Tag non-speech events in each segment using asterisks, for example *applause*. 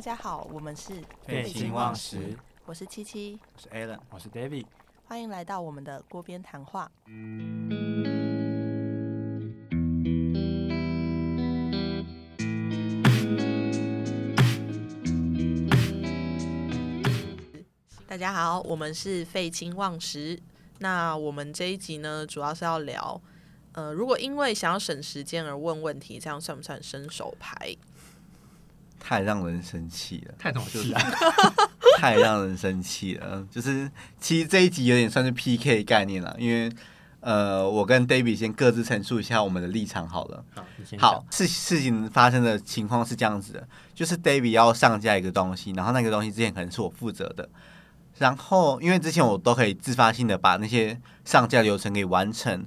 大家好，我们是废寝忘食，我是七七，我是 Alan，我是 David，欢迎来到我们的锅边谈话。大家好，我们是废寝忘食。那我们这一集呢，主要是要聊，呃，如果因为想要省时间而问问题，这样算不算伸手牌？太让人生气了，太懂事啊！*laughs* 太让人生气了。就是其实这一集有点算是 PK 概念了，因为呃，我跟 David 先各自陈述一下我们的立场好了。好，事事情发生的情况是这样子的，就是 David 要上架一个东西，然后那个东西之前可能是我负责的，然后因为之前我都可以自发性的把那些上架流程给完成。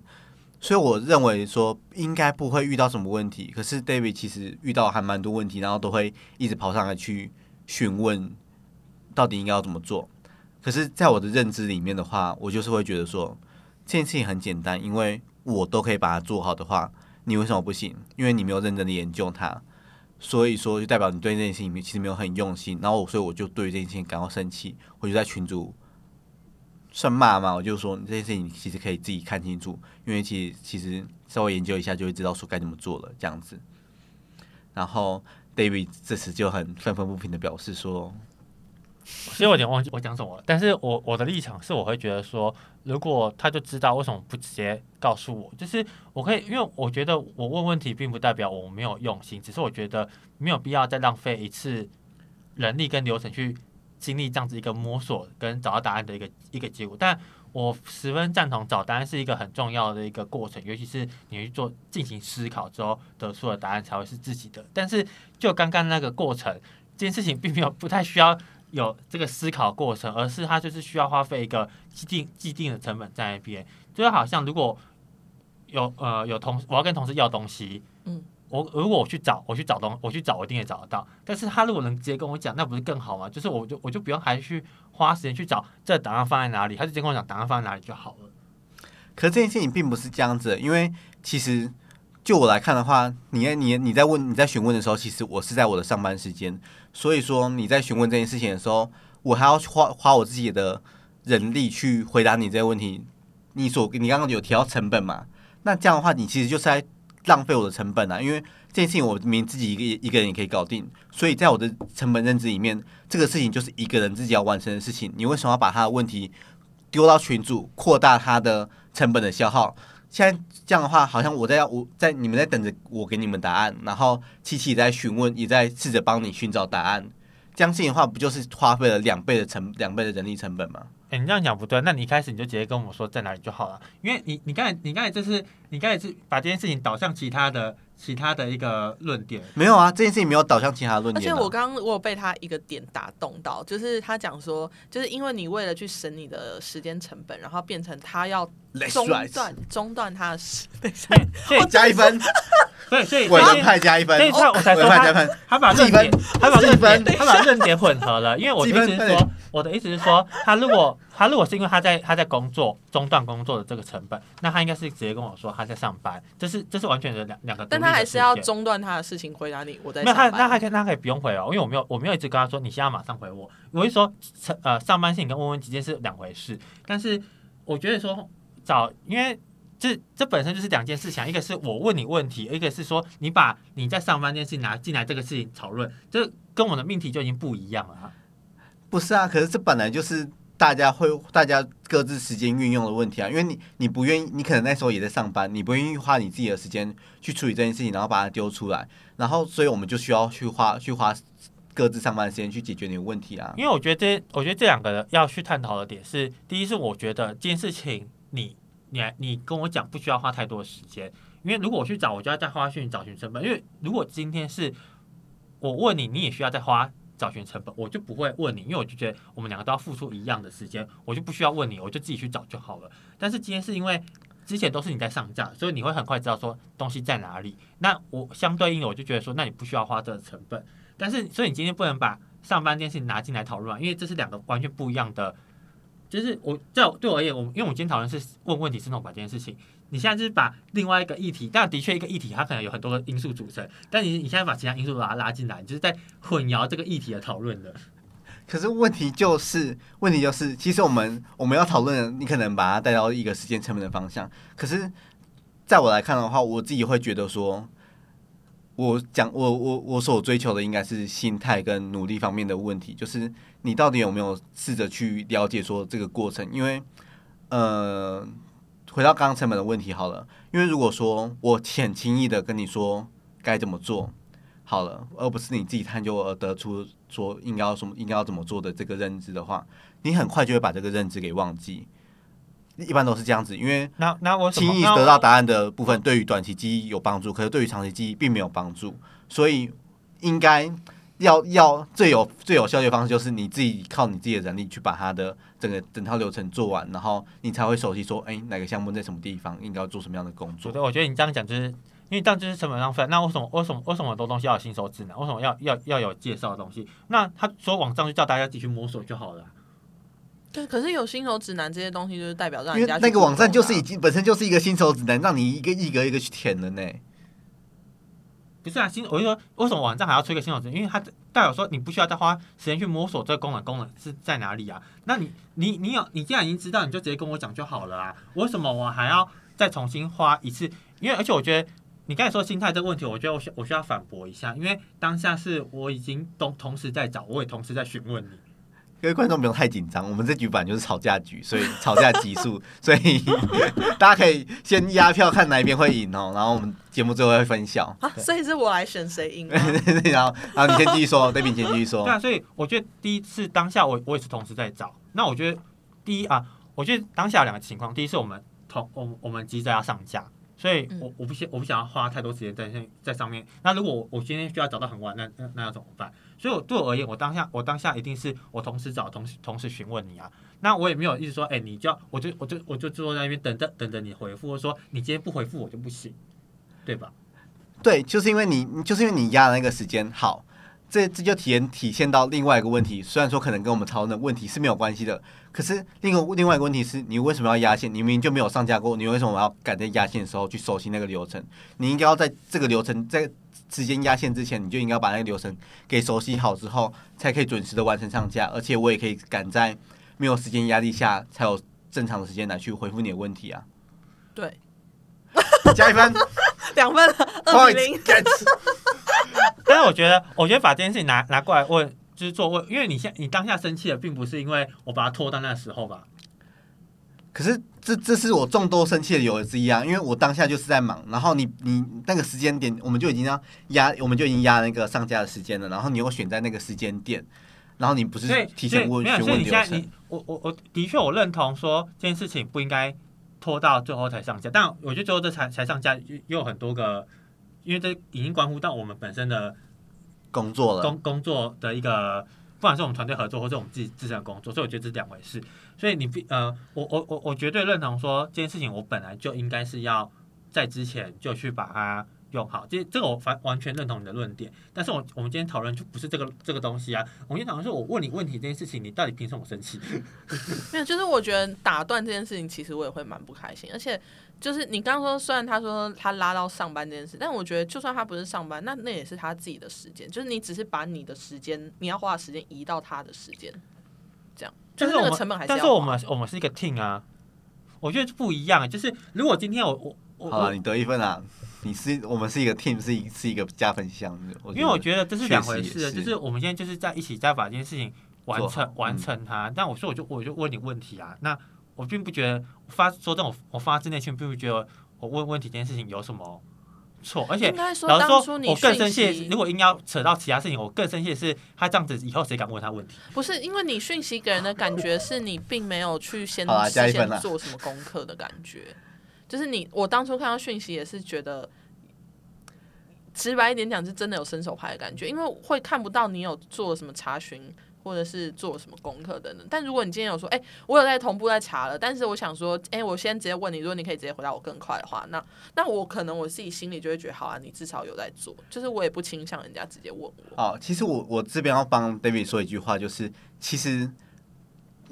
所以我认为说应该不会遇到什么问题，可是 David 其实遇到还蛮多问题，然后都会一直跑上来去询问到底应该要怎么做。可是，在我的认知里面的话，我就是会觉得说这件事情很简单，因为我都可以把它做好的话，你为什么不行？因为你没有认真的研究它，所以说就代表你对这件事情其实没有很用心。然后，所以我就对这件事情感到生气，我就在群主。算骂嘛，我就说这件事情其实可以自己看清楚，因为其实其实稍微研究一下就会知道说该怎么做了这样子。然后 David 这时就很愤愤不平的表示说：“其实我有点忘记我讲什么了，但是我我的立场是我会觉得说，如果他就知道为什么不直接告诉我，就是我可以，因为我觉得我问问题并不代表我没有用心，只是我觉得没有必要再浪费一次人力跟流程去。”经历这样子一个摸索跟找到答案的一个一个结果，但我十分赞同找答案是一个很重要的一个过程，尤其是你去做进行思考之后得出的答案才会是自己的。但是就刚刚那个过程，这件事情并没有不太需要有这个思考过程，而是它就是需要花费一个既定既定的成本在那边，就好像如果有呃有同我要跟同事要东西，我如果我去找，我去找东，我去找，我一定也找得到。但是他如果能直接跟我讲，那不是更好吗？就是我就我就不用还去花时间去找这档案放在哪里，他就直接跟我讲档案放在哪里就好了。可是这件事情并不是这样子，因为其实就我来看的话，你你你在问你在询问的时候，其实我是在我的上班时间，所以说你在询问这件事情的时候，我还要花花我自己的人力去回答你这个问题。你所你刚刚有提到成本嘛？那这样的话，你其实就是在。浪费我的成本啊！因为这件事情我明明自己一个一个人也可以搞定，所以在我的成本认知里面，这个事情就是一个人自己要完成的事情。你为什么要把他的问题丢到群组，扩大他的成本的消耗？现在这样的话，好像我在要我在你们在等着我给你们答案，然后七七也在询问，也在试着帮你寻找答案。这样事情的话，不就是花费了两倍的成两倍的人力成本吗？你这样讲不对。那你一开始你就直接跟我说在哪里就好了，因为你你刚才你刚才就是你刚才是把这件事情导向其他的其他的一个论点。没有啊，这件事情没有导向其他论点。而且我刚刚我有被他一个点打动到，就是他讲说，就是因为你为了去省你的时间成本，然后变成他要中断中断他的时，*laughs* 所以加一分。对，所以委任派加一分，所以我才说他他把论点他把论点他把论点混合了，因为我的意思是说，我的意思是说，他如果他如果是因为他在他在工作中断工作的这个成本，那他应该是直接跟我说他在上班，这是这是完全的两两个。但他还是要中断他的事情回答你，我在。那他那他可以那可以不用回哦，因为我没有我没有一直跟他说你现在马上回我，我是说呃上班性跟问问之间是两回事，但是我觉得说找因为。这这本身就是两件事情，一个是我问你问题，一个是说你把你在上班这件事情拿进来这个事情讨论，这跟我的命题就已经不一样了哈。不是啊，可是这本来就是大家会大家各自时间运用的问题啊，因为你你不愿意，你可能那时候也在上班，你不愿意花你自己的时间去处理这件事情，然后把它丢出来，然后所以我们就需要去花去花各自上班时间去解决你的问题啊。因为我觉得这我觉得这两个要去探讨的点是，第一是我觉得这件事情你。你你跟我讲不需要花太多的时间，因为如果我去找，我就要再花去找寻成本。因为如果今天是我问你，你也需要再花找寻成本，我就不会问你，因为我就觉得我们两个都要付出一样的时间，我就不需要问你，我就自己去找就好了。但是今天是因为之前都是你在上架，所以你会很快知道说东西在哪里。那我相对应的，我就觉得说，那你不需要花这个成本。但是所以你今天不能把上班这件事情拿进来讨论啊，因为这是两个完全不一样的。就是我在对我而言，我因为我今天讨论是问问题是弄把这件事情，你现在就是把另外一个议题，但的确一个议题它可能有很多个因素组成，但你你现在把其他因素把它拉进来，就是在混淆这个议题的讨论的。可是问题就是，问题就是，其实我们我们要讨论的，你可能把它带到一个时间成本的方向。可是，在我来看的话，我自己会觉得说，我讲我我我所追求的应该是心态跟努力方面的问题，就是你到底有没有试着去了解说这个过程？因为，呃，回到刚刚成本的问题好了，因为如果说我很轻易的跟你说该怎么做。好了，而不是你自己探究而得出说应该要什么、应该要怎么做的这个认知的话，你很快就会把这个认知给忘记。一般都是这样子，因为那那我轻易得到答案的部分，对于短期记忆有帮助，可是对于长期记忆并没有帮助。所以应该要要最有最有效率的方式，就是你自己靠你自己的能力去把它的整个整套流程做完，然后你才会熟悉说，哎、哪个项目在什么地方应该要做什么样的工作。觉得我觉得你这样讲就是，因为这样就是成本浪费。那为什么为什么为什么很多东西要有新手指南？为什么要要要有介绍的东西？那他说网上就叫大家自己去摸索就好了啊。对，可是有新手指南这些东西，就是代表让因为人家去那个网站就是已经本身就是一个新手指南，让你一个一格一个去填的呢。不是啊，新我就说为什么网站还要出一个新手村？因为它代表说你不需要再花时间去摸索这个功能功能是在哪里啊？那你你你有你既然已经知道，你就直接跟我讲就好了啊！为什么我还要再重新花一次？因为而且我觉得你刚才说心态这个问题，我觉得我需我需要反驳一下，因为当下是我已经同同时在找，我也同时在询问你。各位观众不用太紧张，我们这局本来就是吵架局，所以吵架集数，所以 *laughs* 大家可以先压票看哪一边会赢哦，然后我们节目最后会分晓。啊，所以是我来选谁赢吗？然后，然后你先继续说 i 你先继续说对。啊，所以我觉得第一次当下我我也是同时在找。那我觉得第一啊，我觉得当下有两个情况，第一是我们同我们我们急着要上架，所以我我不想我不想要花太多时间在在上面。那如果我我今天需要找到很晚，那那那要怎么办？所以我对我而言，我当下我当下一定是我同时找，同时同时询问你啊。那我也没有意思说，哎、你就要我就我就我就坐在那边等着等着你回复，或者说你今天不回复我就不行，对吧？对，就是因为你，就是因为你压的那个时间好，这这就体现体现到另外一个问题。虽然说可能跟我们讨论的问题是没有关系的，可是另外另外一个问题是你为什么要压线？你明明就没有上架过，你为什么要赶在压线的时候去熟悉那个流程？你应该要在这个流程在时间压线之前，你就应该把那个流程给熟悉好之后，才可以准时的完成上架。而且我也可以赶在没有时间压力下，才有正常的时间来去回复你的问题啊！对，*laughs* 加一分 *laughs* 两分了，二比零。*laughs* 但是我觉得，我觉得把这件事情拿拿过来问，就是做问，因为你现你当下生气的，并不是因为我把它拖到那时候吧？可是这这是我众多生气的理由之一啊，因为我当下就是在忙，然后你你那个时间点，我们就已经要压，我们就已经压那个上架的时间了，然后你又选在那个时间点，然后你不是提前问询问流程我我我的确我认同说这件事情不应该拖到最后才上架，但我觉得最后这才才上架又又有很多个，因为这已经关乎到我们本身的工作了，工工作的一个，不管是我们团队合作或者我们自己自身的工作，所以我觉得这是两回事。所以你必呃，我我我我绝对认同说这件事情，我本来就应该是要在之前就去把它用好。这这个我完完全认同你的论点，但是我我们今天讨论就不是这个这个东西啊。我们今天讨论是我问你问题这件事情，你到底凭什么生气？*laughs* 没有，就是我觉得打断这件事情，其实我也会蛮不开心。而且就是你刚刚说，虽然他说他拉到上班这件事，但我觉得就算他不是上班，那那也是他自己的时间。就是你只是把你的时间，你要花的时间移到他的时间，这样就是我们个成本还是但是我们我们是一个 team 啊，我觉得不一样。就是如果今天我我我好了，我，你得一分啊，你是我们是一个 team，是一是一个加分项，因为我觉得这是两回事，就是是我们现在就是在一起在把这件事情完成完成它。但我说我就我就问你问题啊，那我并不觉得发说这种我发自内心并不觉得我问问题这件事情有什么错，而且应该说老实说当初，你我更生气如果硬要扯到其他事情，我更生气的是他这样子以后谁敢问他问题？不是因为你讯息给人的感觉是你并没有去先先做什么功课的感觉，就是你我当初看到讯息也是觉得。直白一点讲，是真的有伸手牌的感觉，因为会看不到你有做什么查询，或者是做什么功课等等。但如果你今天有说，哎、我有在同步在查了，但是我想说，哎、我先直接问你，如果你可以直接回答我更快的话，那那我可能我自己心里就会觉得，好啊，你至少有在做，就是我也不倾向人家直接问我。哦，其实我我这边要帮 David 说一句话，就是其实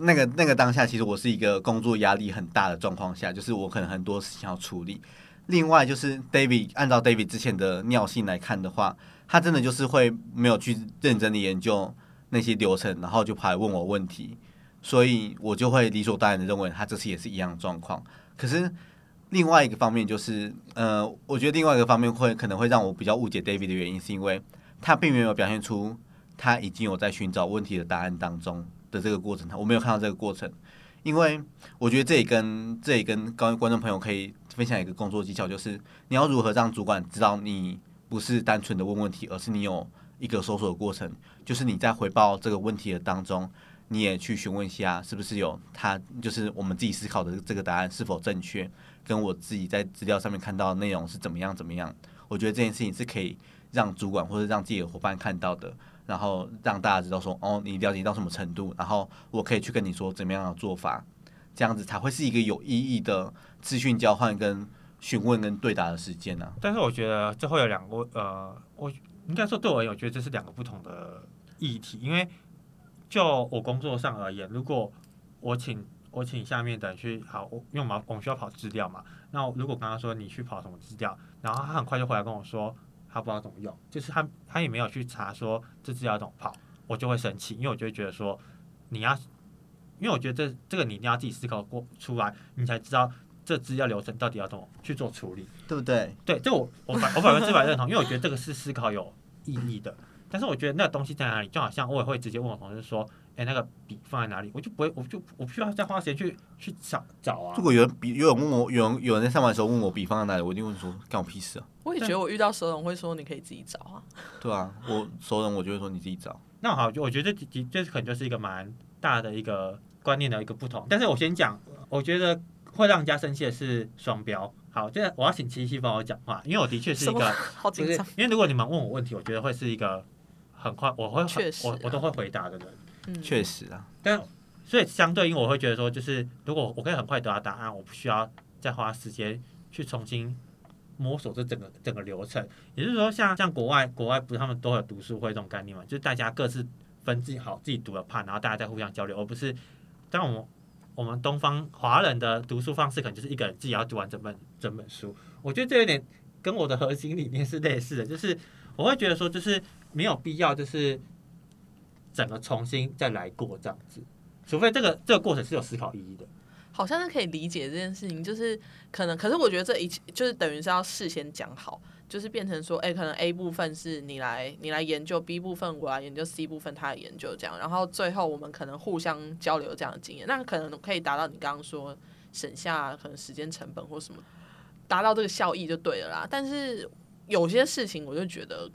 那个那个当下，其实我是一个工作压力很大的状况下，就是我可能很多事情要处理。另外就是 David 按照 David 之前的尿性来看的话，他真的就是会没有去认真的研究那些流程，然后就跑来问我问题，所以我就会理所当然的认为他这次也是一样状况。可是另外一个方面就是，呃，我觉得另外一个方面会可能会让我比较误解 David 的原因，是因为他并没有表现出他已经有在寻找问题的答案当中的这个过程，我没有看到这个过程。因为我觉得这也跟这也跟各位观众朋友可以分享一个工作技巧，就是你要如何让主管知道你不是单纯的问问题，而是你有一个搜索的过程，就是你在回报这个问题的当中，你也去询问一下是不是有他，就是我们自己思考的这个答案是否正确，跟我自己在资料上面看到的内容是怎么样怎么样。我觉得这件事情是可以让主管或者让自己的伙伴看到的。然后让大家知道说，哦，你了解到什么程度，然后我可以去跟你说怎么样的做法，这样子才会是一个有意义的资讯交换、跟询问、跟对答的时间呢、但是我觉得这会有两个呃，我应该说对我而言，我觉得这是两个不同的议题。因为就我工作上而言，如果我请我请下面的人去好，因为我们我们需要跑资料嘛，那如果刚刚说你去跑什么资料，然后他很快就回来跟我说他不知道怎么用，就是他他也没有去查说这资料怎么跑，我就会生气，因为我就会觉得说你要，因为我觉得这这个你一定要自己思考过出来，你才知道这资料流程到底要怎么去做处理。对不对？对，这我我百我百分之百认同，因为我觉得这个是思考有意义的。但是我觉得那个东西在哪里，就好像我也会直接问我同事说：“哎，那个笔放在哪里？”我就不会，我就我不需要再花时间去去找找啊如。果有人笔有人问我，有人有人在上班的时候问我笔放在哪里，我一定问说干我屁事啊！我也觉得我遇到熟人会说你可以自己找啊。对啊，我熟人我就会说你自己找。那好，就我觉得这这这可能就是一个蛮大的一个观念的一个不同。但是我先讲，我觉得会让人家生气的是双标。好，这个我要请七七帮我讲话，因为我的确是一个，*laughs* 好紧张。因为如果你们问我问题，我觉得会是一个很快，我会啊我我都会回答的人。嗯，确实啊，但所以相对应，我会觉得说，就是如果我可以很快得到答案，我不需要再花时间去重新摸索这整个整个流程。也就是说像，像国外国外不是他们都有读书会这种概念嘛，就是大家各自分自己好自己读的 part，然后大家再互相交流，而不是当我们我们东方华人的读书方式，可能就是一个人自己要读完整本整本书。我觉得这有点跟我的核心理念是类似的，就是我会觉得说，就是没有必要，就是整个重新再来过这样子。除非这个这个过程是有思考意义的。好像是可以理解这件事情，就是可能，可是我觉得这一切就是等于是要事先讲好，就是变成说，哎、可能 A 部分是你来你来研究，B 部分我来研究，C 部分他来研究这样，然后最后我们可能互相交流这样的经验，那可能可以达到你刚刚说省下可能时间成本或什么，达到这个效益就对了啦。但是有些事情我就觉得。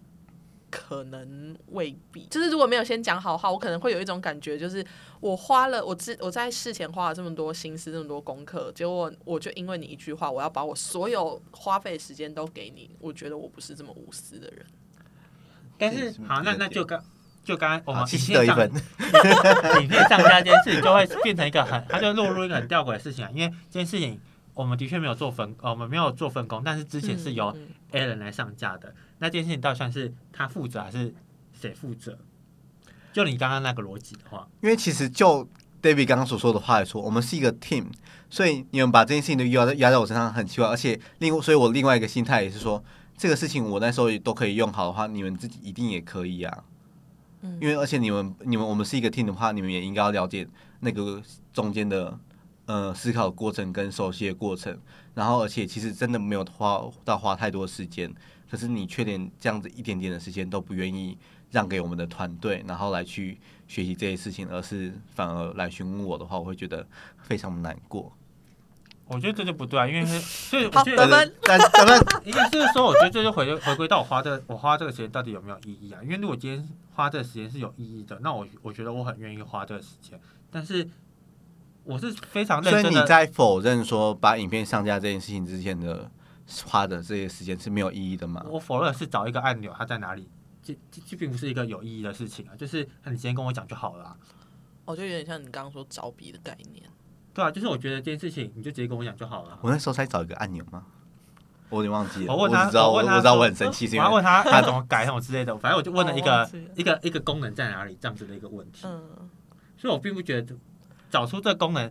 可能未必，就是如果没有先讲好的话，我可能会有一种感觉，就是我花了我之我在事前花了这么多心思，这么多功课，结果我就因为你一句话，我要把我所有花费时间都给你，我觉得我不是这么无私的人。但是是好，那那就刚就刚刚我，们七七影片得一上分。*laughs* 影片上架这件事情，就会变成一个很，它就落入一个很吊诡的事情啊。因为这件事情我们的确没有做分，呃我们没有做分工，但是之前是由嗯 A 人来上架的。那这件事情到底算是他负责还是谁负责？就你刚刚那个逻辑的话，因为其实就 David 刚刚所说的话来说，我们是一个 team，所以你们把这件事情都压在压在我身上很奇怪，而且另所以我另外一个心态也是说，这个事情我那时候也都可以用好的话，你们自己一定也可以啊。嗯因为而且你们你们我们是一个 team 的话，你们也应该要了解那个中间的呃思考过程跟熟悉的过程，然后而且其实真的没有花到花太多时间，可是你却连这样子一点点的时间都不愿意让给我们的团队，然后来去学习这些事情，而是反而来询问我的话，我会觉得非常难过。我觉得这就不对啊，因为是所以我觉得得分但但但应该是说，我觉得这就回回归到我花这我花这个时间到底有没有意义啊？因为如果今天花这个时间是有意义的，那我我觉得我很愿意花这个时间。但是我是非常所以认真的，你在否认说把影片上架这件事情之前的花的这些时间是没有意义的吗？我否认是找一个按钮它在哪里，这这这并不是一个有意义的事情啊。就是你直接跟我讲就好了、啊，我就有点像你刚刚说找笔的概念。对啊，就是我觉得这件事情你就直接跟我讲就好了啊。我那时候才找一个按钮吗？我有点忘记了。我问他，只知道我问他我知道我很生气，是因为我要问他他怎么改什么之类的，反正我就问了一哦个一个一个功能在哪里这样子的一个问题，嗯，所以我并不觉得找出这功能。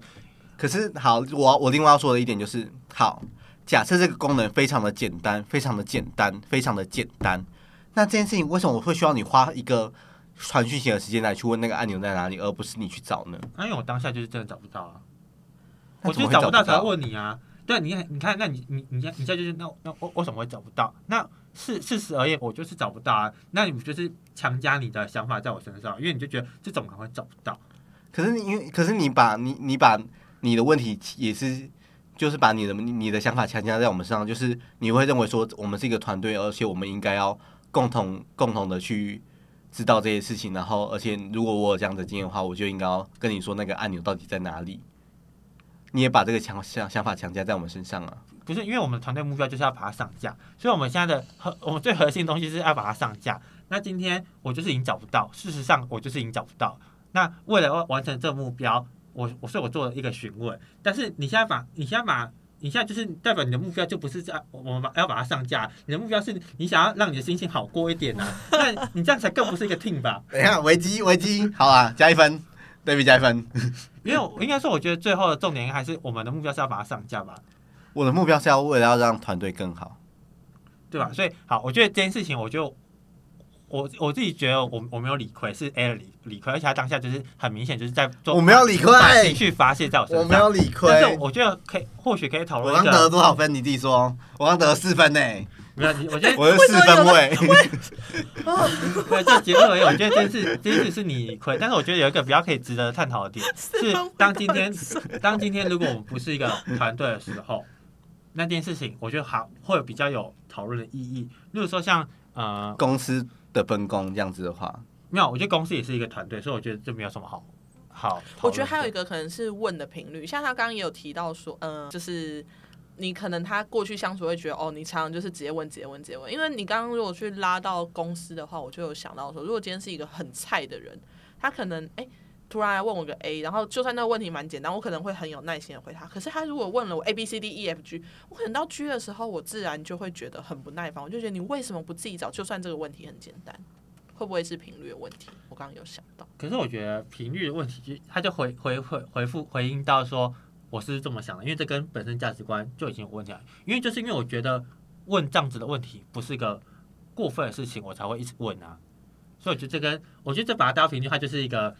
可是好，我我另外要说的一点就是，好，假设这个功能非常的简单，非常的简单，非常的简单，那这件事情为什么我会需要你花一个传讯息的时间来去问那个按钮在哪里，而不是你去找呢？那因为我当下就是真的找不到啊，我就是找不到才到问你啊。对，你看，你看，那你你你现你现在就是那那我为什么会找不到？那事事实而言，我就是找不到啊。那你不就是强加你的想法在我身上？因为你就觉得这怎么可能会找不到？可是你因为可是你把你你把你的问题也是。就是把你的你的想法强加在我们身上，就是你会认为说我们是一个团队，而且我们应该要共同共同的去知道这些事情，然后而且如果我有这样的经验的话，我就应该要跟你说那个按钮到底在哪里。你也把这个强想想法强加在我们身上啊？不是，因为我们团队目标就是要把它上架，所以我们现在的核我们最核心的东西是要把它上架。那今天我就是已经找不到，事实上我就是已经找不到。那为了完成这个目标，我我所以我做了一个询问，但是你现在把你现在把你现在就是代表你的目标就不是在我们把要把它上架，你的目标是你想要让你的心情好过一点啊，那你这样才更不是一个 team 吧？*laughs* 等一下，危机危机，好啊，加一分，David 加一分。因为我应该说，我觉得最后的重点还是我们的目标是要把它上架吧，我的目标是要为了要让团队更好。对吧？所以好，我觉得这件事情，我就我我自己觉得我我没有理亏，是 A 理理亏，而且他当下就是很明显就是在做，我没有理亏把情绪发泄在我身上。我没有理亏但，是我觉得可以，或许可以讨我刚论一个，得了多少分？你自己说。我刚得了四分呢，没有，你我觉得 *laughs* 我是四分位。*laughs* 对，就结论而言，我觉得这件事这件事是你理亏，但是我觉得有一个比较可以值得探讨的点是，当今天当今天如果我们不是一个团队的时候，那件事情我觉得好会有比较有讨论的意义。例如说像呃，公司的分工这样子的话，没有，我觉得公司也是一个团队，所以我觉得这没有什么好好。我觉得还有一个，可能是问的频率，像他刚刚也有提到说，嗯、就是你可能他过去相处会觉得，哦，你常常就是直接问、直接问、直接问，因为你刚刚如果去拉到公司的话，我就有想到说，如果今天是一个很菜的人，他可能哎。突然来问我个 A，然后就算那个问题蛮简单，我可能会很有耐心的回他。可是他如果问了我 A B C D E F G，我可能到 G 的时候，我自然就会觉得很不耐烦，我就觉得你为什么不自己找？就算这个问题很简单，会不会是频率的问题？我刚刚有想到。可是我觉得频率的问题，就他就回回回回复回应到说，我是这么想的，因为这跟本身价值观就已经有问题了。因为就是因为我觉得问这样子的问题不是一个过分的事情，我才会一直问啊。所以我觉得这跟我觉得这把它当频率，它就是一个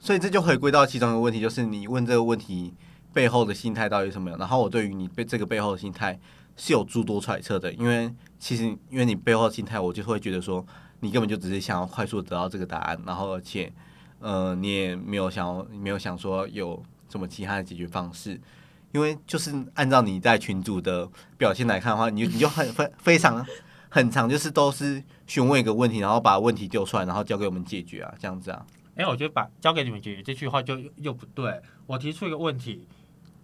所以这就回归到其中一个问题，就是你问这个问题背后的心态到底什么样。然后我对于你被这个背后的心态是有诸多揣测的，因为其实因为你背后的心态，我就会觉得说你根本就只是想要快速得到这个答案，然后而且呃你也没有想要没有想说有什么其他的解决方式。因为就是按照你在群组的表现来看的话，你你就很非非常很长，就是都是询问一个问题，然后把问题丢出来，然后交给我们解决啊，这样子啊。哎、我觉得把交给你们解决这句话就又又不对。我提出一个问题，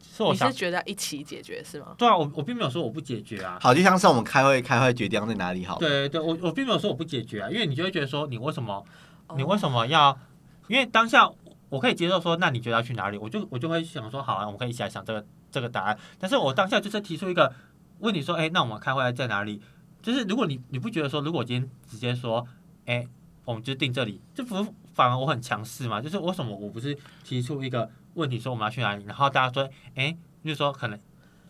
是我想你是觉得一起解决是吗？对啊，我我并没有说我不解决啊。好，就像是我们开会开会决定在哪里好了。对对，我我并没有说我不解决啊，因为你就会觉得说你为什么哦你为什么要？因为当下我可以接受说，那你觉得要去哪里？我就我就会想说，好啊，我们可以一起来想这个这个答案。但是我当下就是提出一个问题说，哎，那我们开会在哪里？就是如果你你不觉得说，如果我今天直接说，哎，我们就定这里，这不是反而我很强势嘛？就是为什么我不是提出一个问题说我们要去哪里，然后大家说，哎，就是说可能。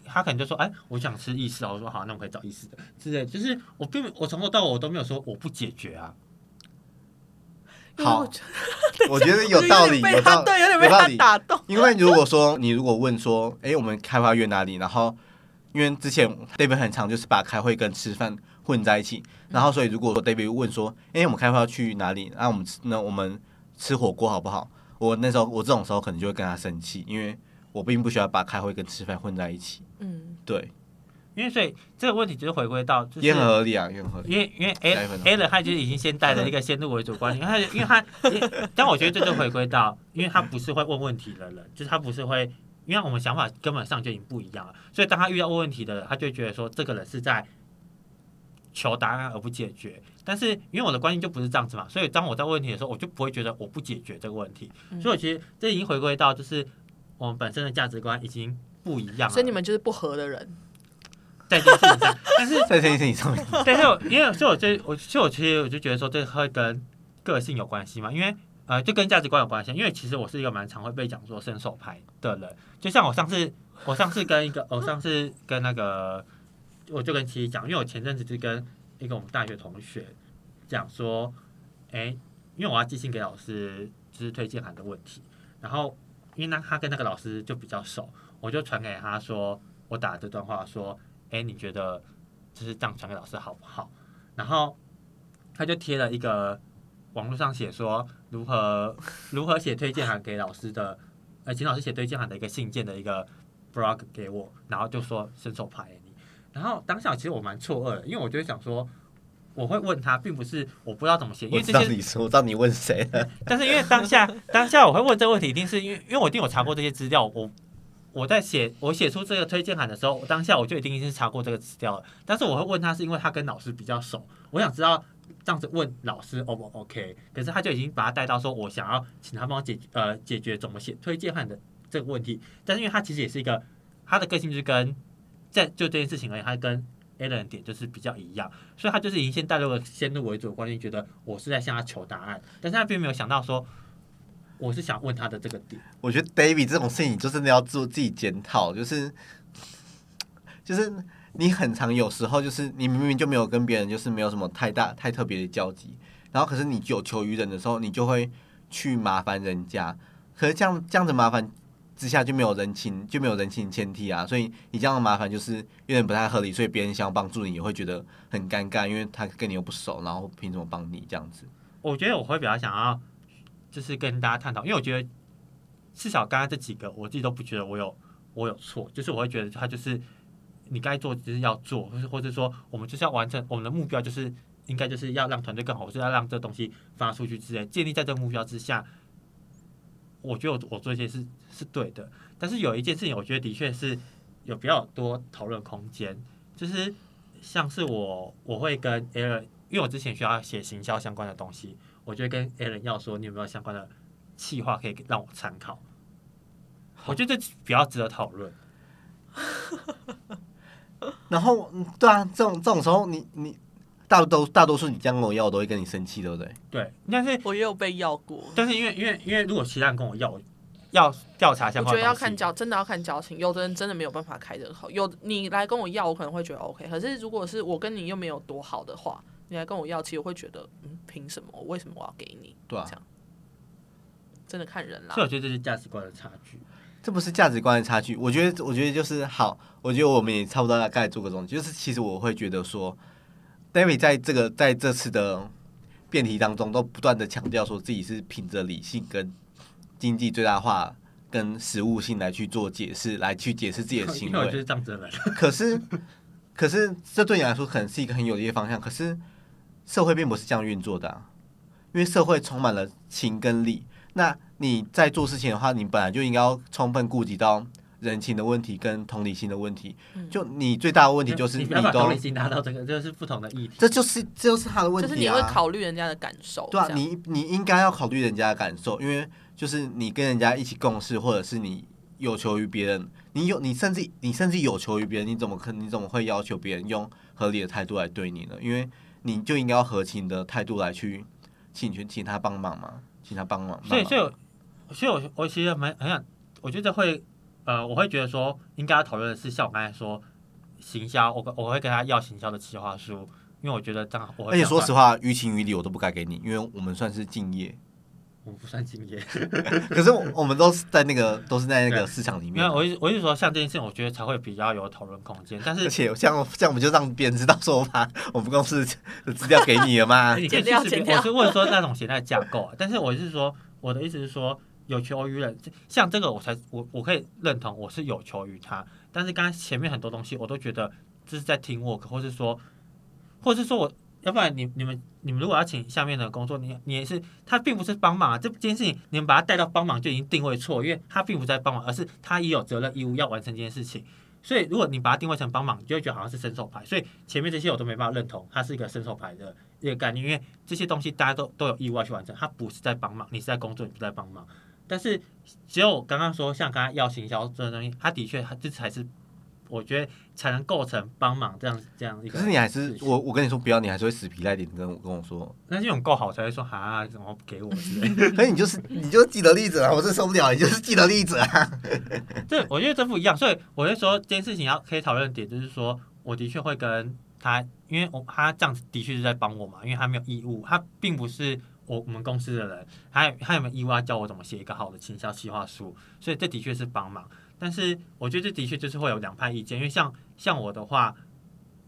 他可能就说：“哎，我想吃意式啊。”我说：“好，那我可以找意式的之类。”就是我并我从头到尾我都没有说我不解决啊。好我觉得有道理，被有道他对，有点被他有道理。*laughs* 打动。因为如果说你如果问说，哎、我们开发约哪里？然后因为之前 David 很长就是把开会跟吃饭混在一起，然后所以如果说 David 问说，哎、我们开会要去哪里？那我们吃那我们吃火锅好不好？我那时候我这种时候可能就会跟他生气，因为我并不需要把开会跟吃饭混在一起。嗯，对，因为所以这个问题就是回归到，就是也很合理啊，也很合理。因为因为加 A A 了，他就是已经先带了一个先入为主观念，他因为他，因为但我觉得这就回归到，因为他不是会问问题的人，就是他不是会，因为我们想法根本上就已经不一样了，所以当他遇到问问题的人，他就觉得说这个人是在求答案而不解决。但是因为我的观念就不是这样子嘛，所以当我在问问题的时候，我就不会觉得我不解决这个问题，嗯所以我其实这已经回归到就是我们本身的价值观已经不一样了，所以你们就是不合的人。在这件事情上，但是在这件事情上面，但是我因为所以我就我所以我其实我就觉得说这会跟个性有关系嘛，因为呃，就跟价值观有关系。因为其实我是一个蛮常会被讲说伸手牌的人，就像我上次，我上次跟一个，我上次跟那个，我就跟七七讲，因为我前阵子就跟一个我们大学同学讲说，哎，因为我要寄信给老师，就是推荐函的问题，然后因为那他跟那个老师就比较熟，我就传给他说，我打这段话说，哎，你觉得就是这样传给老师好不好？然后他就贴了一个网络上写说如何如何写推荐函给老师的，呃，请老师写推荐函的一个信件的一个 blog 给我，然后就说伸手牌。然后当下其实我蛮错愕的，因为我就会想说，我会问他，并不是我不知道怎么写，因为这些你说，我知道你问谁了。*laughs* 但是因为当下当下我会问这个问题，一定是因为因为我一定有查过这些资料，我我在写我写出这个推荐函的时候，当下我就一定是查过这个资料了。但是我会问他，是因为他跟老师比较熟，我想知道这样子问老师 O 不 OK？可是他就已经把他带到说，我想要请他帮我解呃解决怎么写推荐函的这个问题。但是因为他其实也是一个他的个性就是跟在就这件事情而言，他跟 a l a n 点就是比较一样，所以他就是已经先带入了先入为主的观念，觉得我是在向他求答案，但是他并没有想到说。我是想问他的这个点。我觉得 David 这种事情就真的要做自己检讨，就是就是你很常有时候就是你明明就没有跟别人就是没有什么太大太特别的交集，然后可是你有求于人的时候，你就会去麻烦人家。可是这样这样子麻烦之下就没有人情就没有人情前提啊，所以你这样的麻烦就是有点不太合理，所以别人想要帮助你也会觉得很尴尬，因为他跟你又不熟，然后凭什么帮你这样子？我觉得我会比较想要。就是跟大家探讨，因为我觉得至少刚刚这几个，我自己都不觉得我有我有错，就是我会觉得他就是你该做就是要做，或是或者说我们就是要完成我们的目标，就是应该就是要让团队更好，是要让这东西发出去之类，建立在这个目标之下，我觉得我我做一些是是对的。但是有一件事情，我觉得的确是有比较多讨论空间，就是像是我我会跟 Air，因为我之前需要写行销相关的东西。我就跟 a l a n 要说，你有没有相关的企划可以让我参考？我觉得这比较值得讨论。*laughs* 然后，对啊，这种这种时候，你你大多大多数你这样跟我要，我都会跟你生气，对不对？对，但是我也有被要过。但是因为因为因为如果其他人跟我要，要调查相关，我觉得要看交，真的要看交情。有的人真的没有办法开这个口，有你来跟我要，我可能会觉得 OK。可是如果是我跟你又没有多好的话。你来跟我要，其实我会觉得，嗯，凭什么？我为什么我要给你？对啊，这样真的看人啦。所以我觉得这是价值观的差距。这不是价值观的差距，我觉得，我觉得就是好。我觉得我们也差不多大概做个总结，就是其实我会觉得说，David 在这个在这次的辩题当中，都不断的强调说自己是凭着理性跟经济最大化跟实物性来去做解释，来去解释自己的行 *laughs* 为。我觉得这样子的。可是，可是这对你来说可能是一个很有利的方向，可是。社会并不是这样运作的，因为社会充满了情跟理。那你在做事情的话，你本来就应该要充分顾及到人情的问题跟同理心的问题。就你最大的问题就是你都同理心拿到这个，这是不同的议题。这就是这就是他的问题啊！就是你会考虑人家的感受。对啊，你你应该要考虑人家的感受，因为就是你跟人家一起共事，或者是你有求于别人，你有你甚至你甚至有求于别人，你怎么可你怎么会要求别人用合理的态度来对你呢？因为你就应该要合情的态度来去请求请他帮忙嘛，请他帮忙。所以，所以，所以我我其实蛮很想，我觉得会呃，我会觉得说，应该要讨论的是像我刚才说行销，我我会跟他要行销的企划书，因为我觉得这样。而且说实话，于情于理我都不该给你，因为我们算是敬业。我不算敬业，*laughs* 可是我们都是在那个都是在那个市场里面。我我一直说像这件事，我觉得才会比较有讨论空间。但是而且像这样，我们就让别人知道说我把我们公司的资料给你了吗？*laughs* 你可以去视频。我是问说那种写在架构，但是我是说我的意思是说有求于人，像这个我才我我可以认同我是有求于他。但是刚才前面很多东西我都觉得这是在听 work，或是说，或是说我。要不然你你们你们如果要请下面的工作，你你也是他并不是帮忙啊，这件事情你们把他带到帮忙就已经定位错，因为他并不在帮忙，而是他也有责任义务要完成这件事情。所以如果你把它定位成帮忙，就会觉得好像是伸手牌。所以前面这些我都没办法认同，他是一个伸手牌的一个概念，因为这些东西大家都都有义务要去完成，他不是在帮忙，你是在工作，你不在帮忙。但是只有刚刚说像刚刚要行销这东西，他的确他这才是。我觉得才能构成帮忙这样这样一个。可是你还是我我跟你说不要，你还是会死皮赖脸跟我跟我说。那这种够好才会说哈，怎么给我之类的。*laughs* 可是你就是你就是既得利益者啊，我真受不了，你就是既得利益者啊。*laughs* 这我觉得这不一样，所以我就说这件事情要可以讨论点，就是说我的确会跟他，因为我他这样子的确是在帮我嘛，因为他没有义务，他并不是我我们公司的人，他还有没有义务要教我怎么写一个好的倾销计划书？所以这的确是帮忙。但是我觉得这的确就是会有两派意见，因为像像我的话，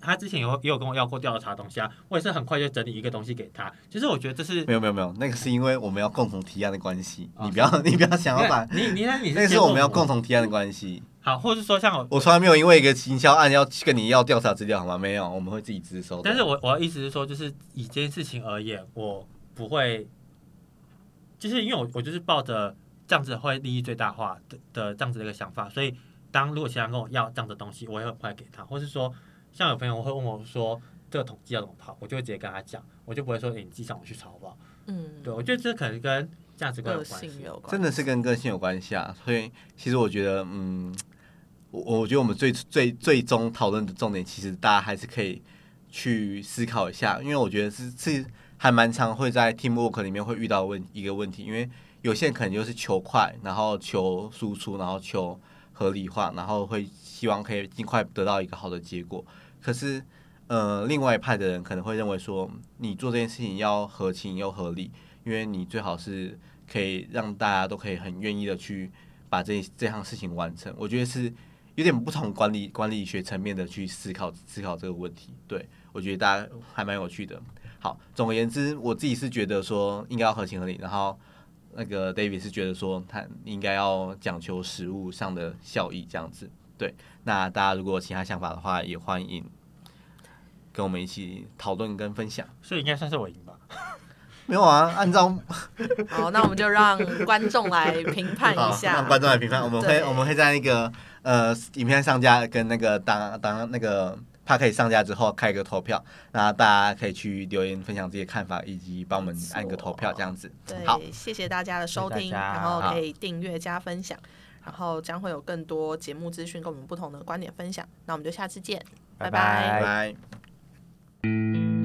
他之前有也有跟我要过调查东西啊，我也是很快就整理一个东西给他。其实我觉得这是没有没有没有，那个 *laughs* 是因为我们要共同提案的关系，你不要 *laughs* 你不要想要把你你那你那是我们要共同提案的关系。好，或者是说像我我从来没有因为一个行销案要跟你要调查资料，好吗？没有，我们会自己自收。但是我我的意思是说，就是以这件事情而言，我不会，就是因为我我就是抱着这样子会利益最大化的的这样子的一个想法，所以当如果其他人跟我要这样的东西，我会很快给他，或是说像有朋友会问我说这个统计要怎么跑，我就会直接跟他讲，我就不会说诶、你记上我去抄好不好？嗯，对，我觉得这可能跟价值观有关系真的是跟个性有关系啊。所以其实我觉得，嗯，我我觉得我们最最最终讨论的重点，其实大家还是可以去思考一下，因为我觉得是是还蛮常会在 teamwork 里面会遇到问一个问题，因为有些人可能就是求快，然后求输出，然后求合理化，然后会希望可以尽快得到一个好的结果。可是，呃，另外一派的人可能会认为说，你做这件事情要合情又合理，因为你最好是可以让大家都可以很愿意的去把这这项事情完成。我觉得是有点不同管理管理学层面的去思考思考这个问题。对我觉得大家还蛮有趣的。好，总而言之，我自己是觉得说应该要合情合理，然后那个 David 是觉得说他应该要讲求实物上的效益这样子。对，那大家如果有其他想法的话，也欢迎跟我们一起讨论跟分享。所以应该算是我赢吧。没有啊，按照 *laughs* 好，那我们就让观众来评判一下让。观众来评判。我们会我们会在那个呃影片上架跟那个当当那个 p a 可以上架之后开一个投票，那大家可以去留言分享自己的看法，以及帮我们按个投票这样子。好，对，谢谢大家的收听，然后可以订阅加分享，然后将会有更多节目资讯跟我们不同的观点分享。那我们就下次见，拜拜拜拜。